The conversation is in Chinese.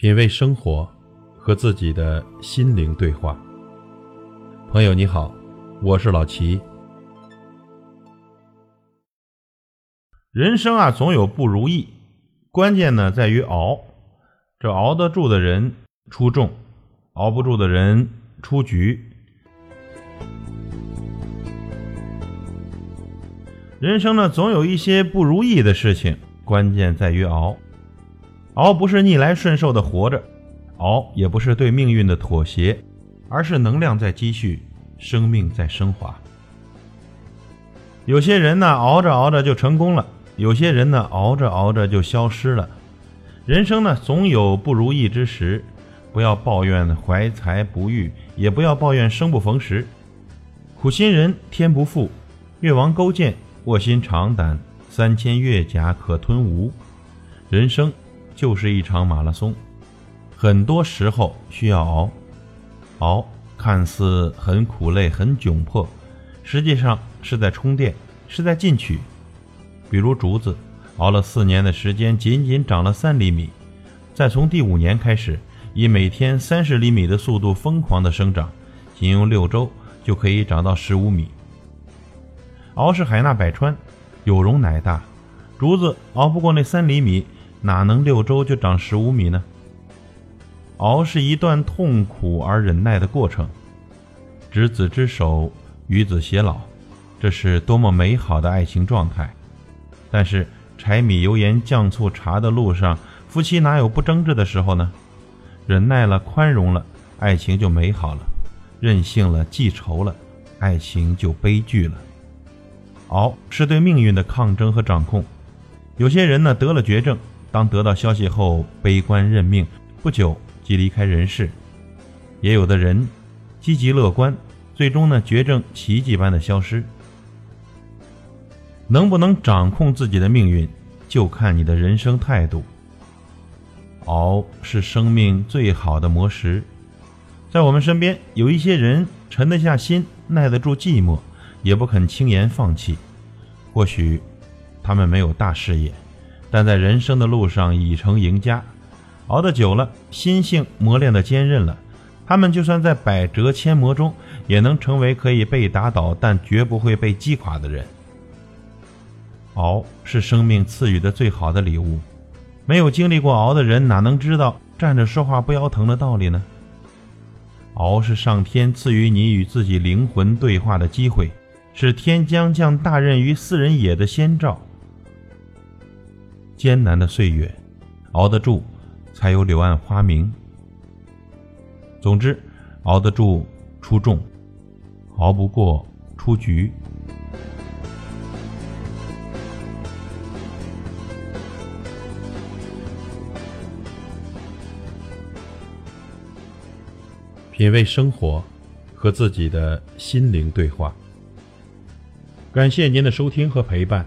品味生活，和自己的心灵对话。朋友你好，我是老齐。人生啊，总有不如意，关键呢在于熬。这熬得住的人出众，熬不住的人出局。人生呢，总有一些不如意的事情，关键在于熬。熬不是逆来顺受的活着，熬也不是对命运的妥协，而是能量在积蓄，生命在升华。有些人呢，熬着熬着就成功了；有些人呢，熬着熬着就消失了。人生呢，总有不如意之时，不要抱怨怀才不遇，也不要抱怨生不逢时。苦心人天不负，越王勾践卧薪尝胆，三千越甲可吞吴。人生。就是一场马拉松，很多时候需要熬，熬看似很苦累、很窘迫，实际上是在充电，是在进取。比如竹子，熬了四年的时间，仅仅长了三厘米，再从第五年开始，以每天三十厘米的速度疯狂的生长，仅用六周就可以长到十五米。熬是海纳百川，有容乃大，竹子熬不过那三厘米。哪能六周就长十五米呢？熬是一段痛苦而忍耐的过程，执子之手，与子偕老，这是多么美好的爱情状态。但是柴米油盐酱醋茶的路上，夫妻哪有不争执的时候呢？忍耐了，宽容了，爱情就美好了；任性了，记仇了，爱情就悲剧了。熬是对命运的抗争和掌控。有些人呢，得了绝症。当得到消息后，悲观认命，不久即离开人世；也有的人积极乐观，最终呢，绝症奇迹般的消失。能不能掌控自己的命运，就看你的人生态度。熬是生命最好的磨石。在我们身边，有一些人沉得下心，耐得住寂寞，也不肯轻言放弃。或许他们没有大事业。但在人生的路上已成赢家，熬得久了，心性磨练的坚韧了，他们就算在百折千磨中，也能成为可以被打倒，但绝不会被击垮的人。熬是生命赐予的最好的礼物，没有经历过熬的人，哪能知道站着说话不腰疼的道理呢？熬是上天赐予你与自己灵魂对话的机会，是天将降大任于斯人也的先兆。艰难的岁月，熬得住，才有柳暗花明。总之，熬得住出众，熬不过出局。品味生活，和自己的心灵对话。感谢您的收听和陪伴。